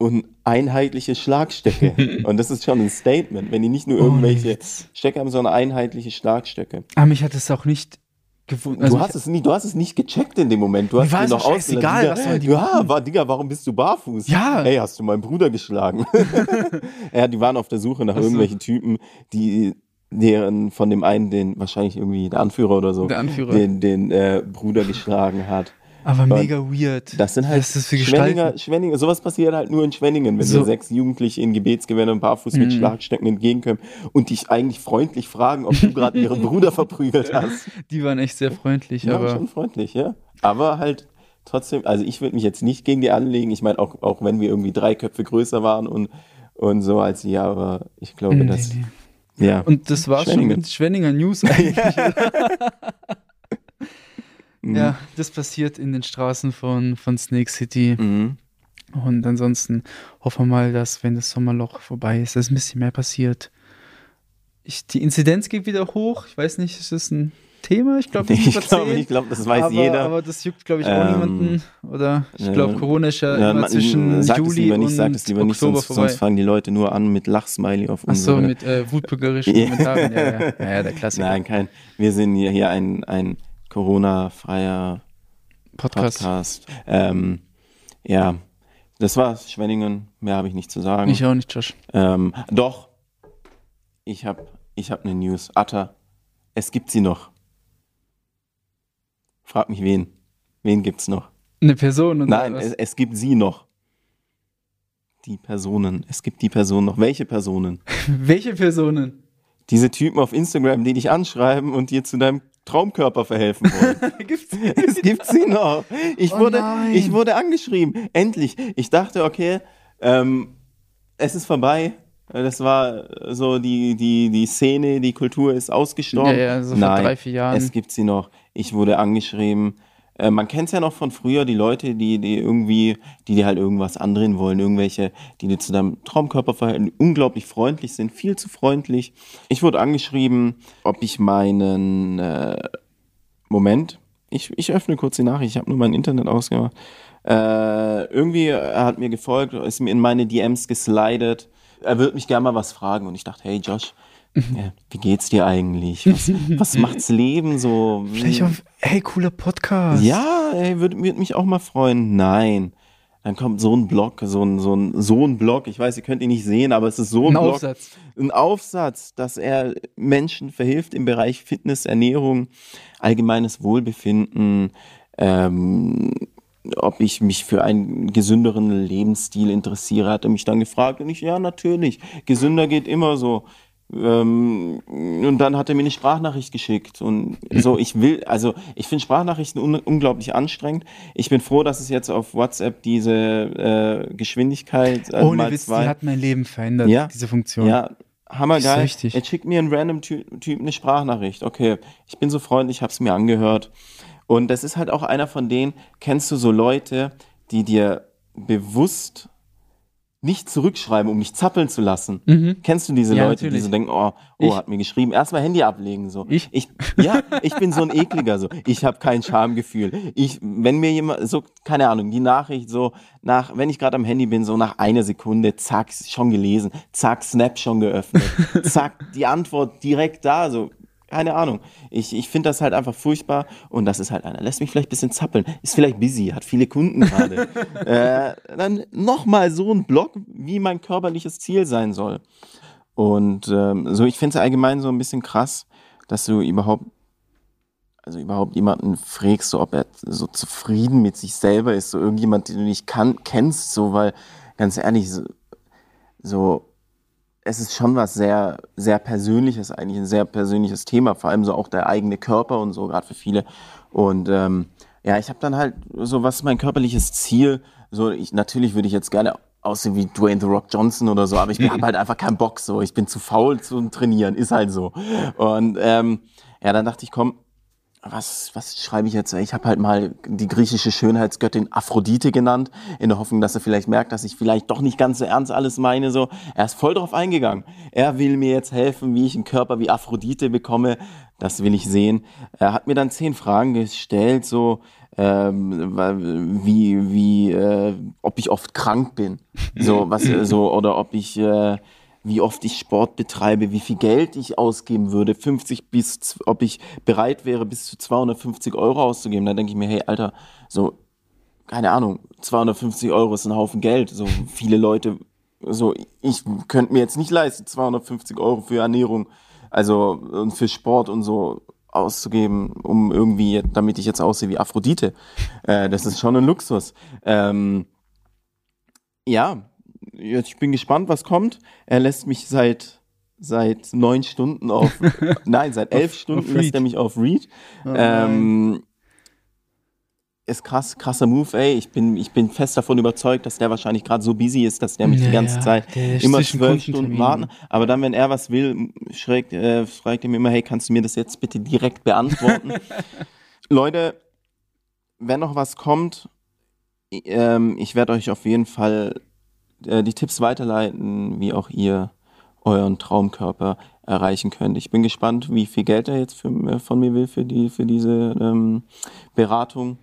und einheitliche Schlagstöcke. und das ist schon ein Statement, wenn die nicht nur Ohne irgendwelche Witz. Stöcke haben, sondern einheitliche Schlagstöcke. Aber mich hat es auch nicht gewundert. du, hast es nie, du hast es nicht gecheckt in dem Moment. Du hast war es noch scheißegal, was sollen die Ja, war, Digga, warum bist du barfuß? Ja. Hey, hast du meinen Bruder geschlagen? ja, die waren auf der Suche nach Ach so. irgendwelchen Typen, die deren von dem einen, den wahrscheinlich irgendwie der Anführer oder so, Der Anführer. den, den äh, Bruder geschlagen hat. Aber mega weird. Das sind halt ist das für Schwenninger? Schwenninger. Sowas passiert halt nur in Schwenningen, wenn So. dir sechs Jugendliche in Gebetsgewändern und barfuß mit Mhm. Schlagstöcken entgegenkommen und dich eigentlich freundlich fragen, ob du gerade ihren Bruder verprügelt hast. Die waren echt sehr freundlich, Ja, aber schon freundlich, ja. Aber halt trotzdem, also ich würde mich jetzt nicht gegen die anlegen. Ich meine, auch, auch wenn wir irgendwie drei Köpfe größer waren und, und so als sie, aber ich glaube, Nee, dass. nee. Ja. Und das war schon mit Schwenninger News eigentlich. Mhm. ja, das passiert in den Straßen von, von Snake City. Mhm. Und ansonsten hoffen wir mal, dass, wenn das Sommerloch vorbei ist, dass ein bisschen mehr passiert. Ich, die Inzidenz geht wieder hoch. Ich weiß nicht, ist das ein Thema? Ich glaube, Ich glaube, ich glaube, das weiß aber, jeder. Aber das juckt, glaube ich, auch Ähm, niemanden. Oder ich glaube, Corona ist ja, Ja, immer man- zwischen Juli lieber nicht, und sag es lieber nicht, Oktober sonst, vorbei. sonst fangen die Leute nur an mit Lachsmiley auf Ach so, unsere. mit äh, wutbürgerischen. Kommentaren. Ja, ja. ja, ja, der Klassiker. Nein, kein. Wir sind hier, hier ein, ein Corona-freier Podcast. Podcast. Ähm, ja, das war's. Schwenningen. Mehr habe ich nicht zu sagen. Ich auch nicht, Josh. Ähm, doch, ich habe ich hab eine News. Atta, es gibt sie noch. Frag mich wen. Wen gibt's noch? Eine Person und Nein, es, es gibt sie noch. Die Personen. Es gibt die Personen noch. Welche Personen? Welche Personen? Diese Typen auf Instagram, die dich anschreiben und dir zu deinem Traumkörper verhelfen wollen. Gibt's? es gibt sie noch. Ich, Oh wurde, nein. ich wurde angeschrieben. Endlich. Ich dachte, okay, ähm, es ist vorbei. Das war so die, die, die Szene, die Kultur ist ausgestorben. Ja, ja, so vor Nein, drei, vier Jahren. Es gibt sie noch. Ich wurde angeschrieben. Äh, man kennt es ja noch von früher, die Leute, die, die irgendwie, die dir halt irgendwas andrehen wollen, irgendwelche, die dir zu deinem Traumkörper verhalten, unglaublich freundlich sind, viel zu freundlich. Ich wurde angeschrieben, ob ich meinen äh, Moment, ich, ich öffne kurz die Nachricht, ich habe nur mein Internet ausgemacht. Äh, irgendwie, er hat mir gefolgt, ist mir in meine DMs geslidet. Er wird mich gerne mal was fragen. Und ich dachte, hey Josh, ja, wie geht's dir eigentlich? Was, was macht's Leben so? Vielleicht auf, hey, cooler Podcast. Ja, ey, würde würd mich auch mal freuen. Nein. Dann kommt so ein Blog, so ein, so ein, so ein Blog. Ich weiß, ihr könnt ihn nicht sehen, aber es ist so ein, Ein Blog. Aufsatz. Ein Aufsatz, dass er Menschen verhilft im Bereich Fitness, Ernährung, allgemeines Wohlbefinden, ähm, ob ich mich für einen gesünderen Lebensstil interessiere, hat er mich dann gefragt und ich, ja, natürlich, gesünder geht immer so. Ähm, und dann hat er mir eine Sprachnachricht geschickt und so, ich will, also ich finde Sprachnachrichten un unglaublich anstrengend. Ich bin froh, dass es jetzt auf WhatsApp diese äh, Geschwindigkeit äh, Ohne Witz, zwei, die hat mein Leben verändert, Ja. diese Funktion. ja, hammergeil. Richtig. Jetzt schickt mir ein random Ty Typ eine Sprachnachricht. Okay, ich bin so freundlich, hab's mir angehört. Und das ist halt auch einer von denen, kennst du so Leute, die dir bewusst nicht zurückschreiben, um dich zappeln zu lassen. Kennst du diese Mhm. Ja, Leute, die natürlich. so denken, oh, oh, Ich. hat mir geschrieben, erstmal Handy ablegen so. Ich? ich ja, ich bin so ein ekliger so. Ich habe kein Schamgefühl. Ich wenn mir jemand so keine Ahnung, die Nachricht so nach wenn ich gerade am Handy bin, so nach einer Sekunde, zack, schon gelesen, zack, Snap schon geöffnet. zack, die Antwort direkt da so keine Ahnung. Ich, ich finde das halt einfach furchtbar und das ist halt einer. Lässt mich vielleicht ein bisschen zappeln. Ist vielleicht busy, hat viele Kunden gerade. äh, dann nochmal so ein Blog, wie mein körperliches Ziel sein soll. Und ähm, so, ich finde es allgemein so ein bisschen krass, dass du überhaupt, also überhaupt jemanden fragst, so, ob er so zufrieden mit sich selber ist, so irgendjemand, den du nicht kann, kennst, so, weil ganz ehrlich, so, so es ist schon was sehr, sehr Persönliches, eigentlich ein sehr persönliches Thema, vor allem so auch der eigene Körper und so, gerade für viele. Und ähm, ja, ich habe dann halt so, was ist mein körperliches Ziel? So, ich natürlich würde ich jetzt gerne aussehen wie Dwayne The Rock Johnson oder so, aber ich habe halt einfach keinen Bock so. Ich bin zu faul zu trainieren, ist halt so. Und ähm, ja, dann dachte ich, komm, was, was schreibe ich jetzt? Ich habe halt mal die griechische Schönheitsgöttin Aphrodite genannt, in der Hoffnung, dass er vielleicht merkt, dass ich vielleicht doch nicht ganz so ernst alles meine. So, er ist voll drauf eingegangen. Er will mir jetzt helfen, wie ich einen Körper wie Aphrodite bekomme. Das will ich sehen. Er hat mir dann zehn Fragen gestellt, so ähm, wie, wie, äh, ob ich oft krank bin, so was, so oder ob ich äh, wie oft ich Sport betreibe, wie viel Geld ich ausgeben würde, 50 bis, ob ich bereit wäre, bis zu 250 Euro auszugeben. Da denke ich mir, hey, Alter, so, keine Ahnung, 250 Euro ist ein Haufen Geld. So viele Leute, so, ich könnte mir jetzt nicht leisten, 250 Euro für Ernährung, also und für Sport und so auszugeben, um irgendwie, damit ich jetzt aussehe wie Aphrodite. Äh, das ist schon ein Luxus. Ähm, ja, jetzt, ich bin gespannt, was kommt. Er lässt mich seit seit neun Stunden auf, nein, seit elf Auf- Stunden auf lässt er mich auf Read. Oh ähm, ist krass, krasser Move, ey. Ich bin, ich bin fest davon überzeugt, dass der wahrscheinlich gerade so busy ist, dass der mich die Ja, ganze ja, Zeit immer zwölf Stunden warten. Aber dann, wenn er was will, schrägt, äh, fragt er mir immer, hey, kannst du mir das jetzt bitte direkt beantworten? Leute, wenn noch was kommt, ähm, ich werde euch auf jeden Fall äh, die Tipps weiterleiten, wie auch ihr euren Traumkörper erreichen könnt. Ich bin gespannt, wie viel Geld er jetzt für, äh, von mir will für, die, für diese ähm, Beratung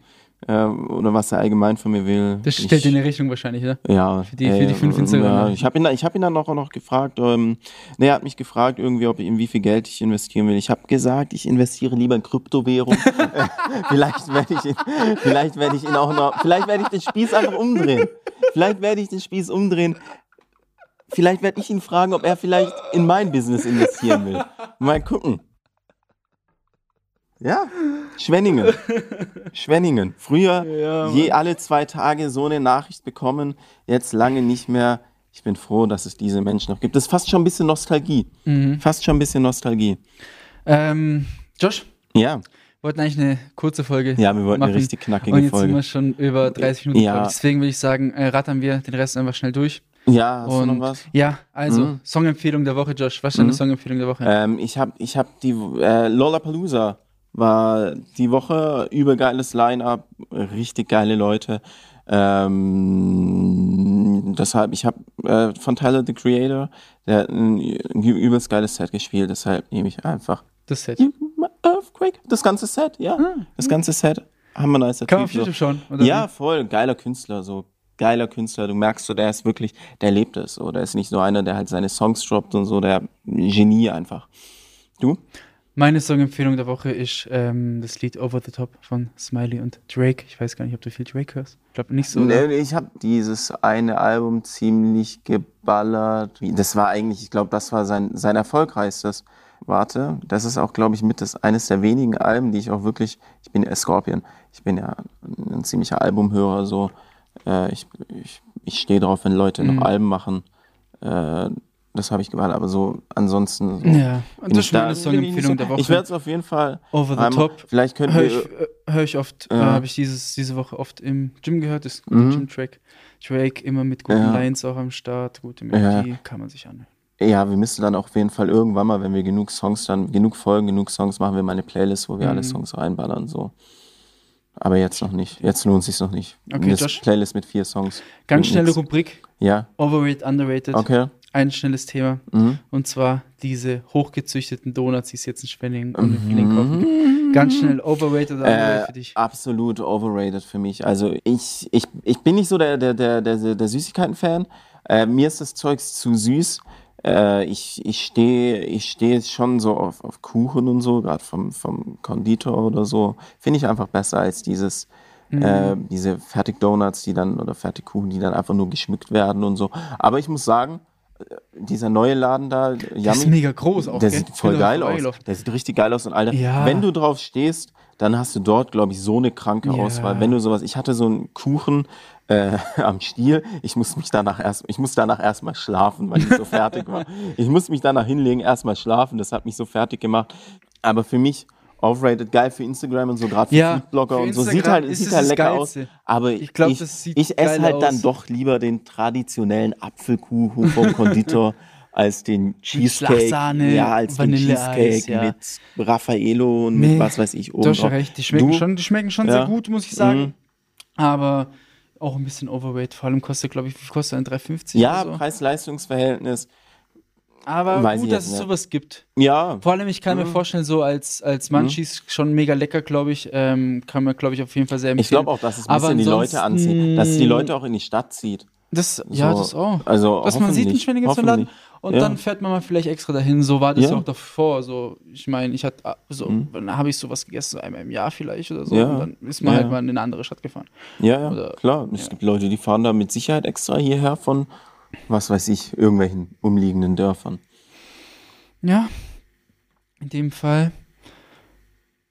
ähm, oder was er allgemein von mir will. Das stellt ich, dir eine Rechnung wahrscheinlich, oder? ja, Für die- für die fünf Ja, Instagramer. ich habe ihn, ich hab ihn dann auch noch gefragt, ähm, ne, er hat mich gefragt, irgendwie, ob ich, in wie viel Geld ich investieren will. Ich habe gesagt, ich investiere lieber in Kryptowährung. Äh, vielleicht werde ich, ihn- vielleicht werde ich ihn auch noch, vielleicht werde ich den Spieß einfach umdrehen. Vielleicht werde ich den Spieß umdrehen. Vielleicht werde ich ihn fragen, ob er vielleicht in mein Business investieren will. Mal gucken. Ja, Schwenningen. Schwenningen. Früher Ja, je alle zwei Tage so eine Nachricht bekommen, jetzt lange nicht mehr. Ich bin froh, dass es diese Menschen noch gibt. Das ist fast schon ein bisschen Nostalgie. Mhm. Fast schon ein bisschen Nostalgie. Ähm, Josh, Ja, wollten eigentlich eine kurze Folge ja, wir wollten machen. eine richtig knackige Und jetzt sind Folge. wir schon über 30 Minuten. Ja. Deswegen würde ich sagen, äh, rattern wir den Rest einfach schnell durch. Ja, hast Und du noch was? ja, also Mhm. Songempfehlung der Woche, Josh. Was ist deine Mhm. Songempfehlung der Woche? Ähm, ich habe ich hab die äh, Lollapalooza war die Woche übergeiles Line-up, richtig geile Leute. Ähm, deshalb, ich habe äh, von Tyler the Creator, der hat ein ü- übelst geiles Set gespielt, deshalb nehme ich einfach Das Set. Earthquake, das ganze Set, ja. Das ganze Set. Hammer nice Ah, Kann Typ, so. YouTube schauen? Oder Ja, voll, geiler Künstler, so geiler Künstler. Du merkst so, der ist wirklich, der lebt es so. Der ist nicht so einer, der halt seine Songs droppt und so, der Genie einfach. Du? Meine Songempfehlung der Woche ist ähm, das Lied Over the Top von Smiley und Drake. Ich weiß gar nicht, ob du viel Drake hörst. Ich glaube nicht so. Nee, ich habe dieses eine Album ziemlich geballert. Das war eigentlich, ich glaube, das war sein, sein erfolgreichstes. Warte, das ist auch, glaube ich, mit das eines der wenigen Alben, die ich auch wirklich, ich bin ja Scorpion, ich bin ja ein ziemlicher Albumhörer, so. Äh, ich ich, ich stehe drauf, wenn Leute Mhm. noch Alben machen. Äh, das habe ich gewählt, aber so ansonsten so. Ja, und das nicht Songempfehlung so- der Woche. Ich werde es auf jeden Fall Over the einmal, Top. Vielleicht können Höre wir. ich, äh, hör ich oft, äh, Ja. habe ich dieses, diese Woche oft im Gym gehört, das ist ein Mhm. guter Gym-Track. Drake immer mit guten Ja. Lines auch am Start, gute Melodie, kann man sich anhören. Ja, wir müssen dann auf jeden Fall irgendwann mal, wenn wir genug Songs dann, genug Folgen, genug Songs, machen wir mal eine Playlist, wo wir alle Mhm. Songs reinballern, so. Aber jetzt noch nicht. Jetzt lohnt sich noch nicht. Okay, eine Josh. Playlist mit vier Songs. Ganz schnelle nix. Rubrik, Ja, Overrated, Underrated. okay. Ein schnelles Thema. Mhm. Und zwar diese hochgezüchteten Donuts, die es jetzt in Schwenningen und in Villingen kaufen gibt. Ganz schnell Overrated oder Underrated Äh, für dich? absolut overrated für mich. Also ich, ich, ich bin nicht so der, der, der, der, der Süßigkeiten-Fan. Äh, mir ist das Zeugs zu süß. Äh, ich ich stehe ich stehe schon so auf, auf Kuchen und so, gerade vom, vom Konditor oder so. Finde ich einfach besser als dieses, Mhm. äh, diese Fertigdonuts, die dann, oder Fertigkuchen, die dann einfach nur geschmückt werden und so. Aber ich muss sagen, äh, dieser neue Laden da, Das ist Yummy, mega groß auch, der gell? sieht voll geil aus. Der sieht richtig geil aus. Und Alter, Ja. wenn du drauf stehst, dann hast du dort, glaube ich, so eine kranke Ja. Auswahl. Wenn du sowas, ich hatte so einen Kuchen äh, am Stiel, ich muss mich danach erst, ich muss danach erstmal schlafen, weil ich so fertig war. Ich muss mich danach hinlegen, erstmal schlafen, das hat mich so fertig gemacht. Aber für mich, overrated, geil für Instagram und so, gerade für Ja, Foodblogger und so, sieht halt, sieht halt lecker Geilste. aus. Aber Ich glaub, ich, ich esse halt aus. dann doch lieber den traditionellen Apfelkuchen vom Konditor. als den Cheesecake. Ja, als den Cheesecake ja. mit Raffaello und mit Nee, was weiß ich oben. Du hast ja recht, die schmecken Du? schon, die schmecken schon Ja. sehr gut, muss ich sagen. Mhm. Aber auch ein bisschen overweight. Vor allem kostet, glaube ich, wie kostet ein 3,50 Ja, so. Preis-Leistungs-Verhältnis. Aber weiß gut, dass es nicht. sowas gibt. Ja, Vor allem, ich kann Mhm. mir vorstellen, so als, als Munchies schon mega lecker, glaube ich. Ähm, kann man, glaube ich, auf jeden Fall sehr empfehlen. ich glaube auch, dass es ein bisschen die Leute anzieht. Dass es die Leute auch in die Stadt zieht. Das, ja, So, das auch. Also Dass man sieht, ein Schwenninger zum Laden. Und Ja. dann fährt man mal vielleicht extra dahin. So war das Ja. ja auch davor. So, ich meine, ich hatte so, Mhm. dann habe ich sowas gegessen, so einmal im Jahr vielleicht oder so. Ja. Und dann ist man halt mal in eine andere Stadt gefahren. Ja, ja, Oder- klar. Es gibt Leute, die fahren da mit Sicherheit extra hierher von, was weiß ich, irgendwelchen umliegenden Dörfern. Ja, in dem Fall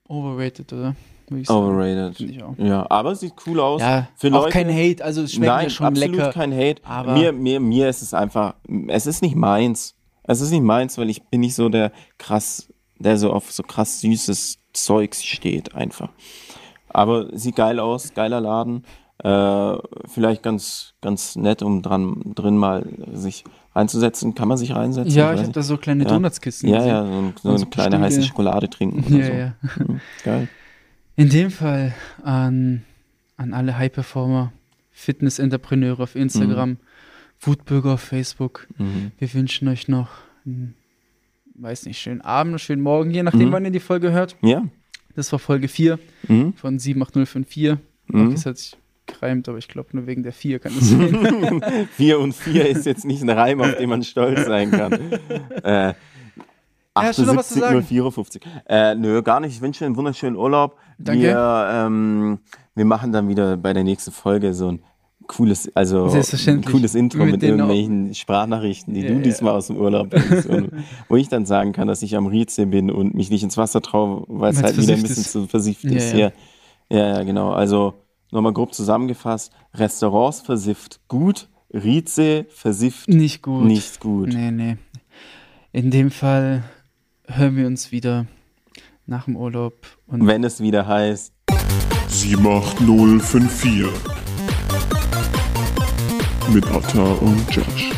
overrated, oder? Würde ich sagen. Overrated. Finde ich auch. Ja, aber sieht cool aus. Ja, Für auch Leute, kein Hate, also es schmeckt Nein, ja schon absolut lecker. kein Hate. aber- mir, mir, mir ist es einfach, es ist nicht meins. Es ist nicht meins, weil ich bin nicht so der krass, der so auf so krass süßes Zeugs steht einfach. Aber sieht geil aus, geiler Laden. Äh, vielleicht ganz, ganz nett, um dran drin mal sich reinzusetzen. Kann man sich reinsetzen? Ja, ich habe da so kleine Ja. Donutskisten. Ja, gesehen. ja, so, ein, so eine so kleine Stühle. heiße Schokolade trinken oder Ja, so. ja. Mhm, Geil. In dem Fall an, an alle High-Performer, Fitness-Entrepreneure auf Instagram, Foodburger auf Facebook. Mhm. Wir wünschen euch noch einen, weiß nicht, schönen Abend, schönen Morgen, je nachdem, Mhm. wann ihr die Folge hört. Ja. Das war Folge 4 Mhm. von 78054. Mhm. Das hat sich gereimt, aber ich glaube nur wegen der 4 kann das sein. 4 und 4 ist jetzt nicht ein Reim, auf den man stolz sein kann. Äh, hast du noch was zu sagen? 54. Äh, nö, gar nicht. Ich wünsche einen wunderschönen Urlaub. Danke. Wir, ähm, wir machen dann wieder bei der nächsten Folge so ein cooles, also ein cooles Intro Mit mit, irgendwelchen Sprachnachrichten, die Ja, du ja. diesmal aus dem Urlaub bringst. wo ich dann sagen kann, dass ich am Rize bin und mich nicht ins Wasser traue, weil es halt wieder ein bisschen ist. zu versifft Ja, ist. ja. Ja, ja, ja, genau. Also nochmal grob zusammengefasst: Restaurants versifft gut, Rize versifft Nicht gut. nicht gut. Nee, nee. In dem Fall hören wir uns wieder nach dem Urlaub. Und Wenn es wieder heißt, 78054 mit Atta und Josh.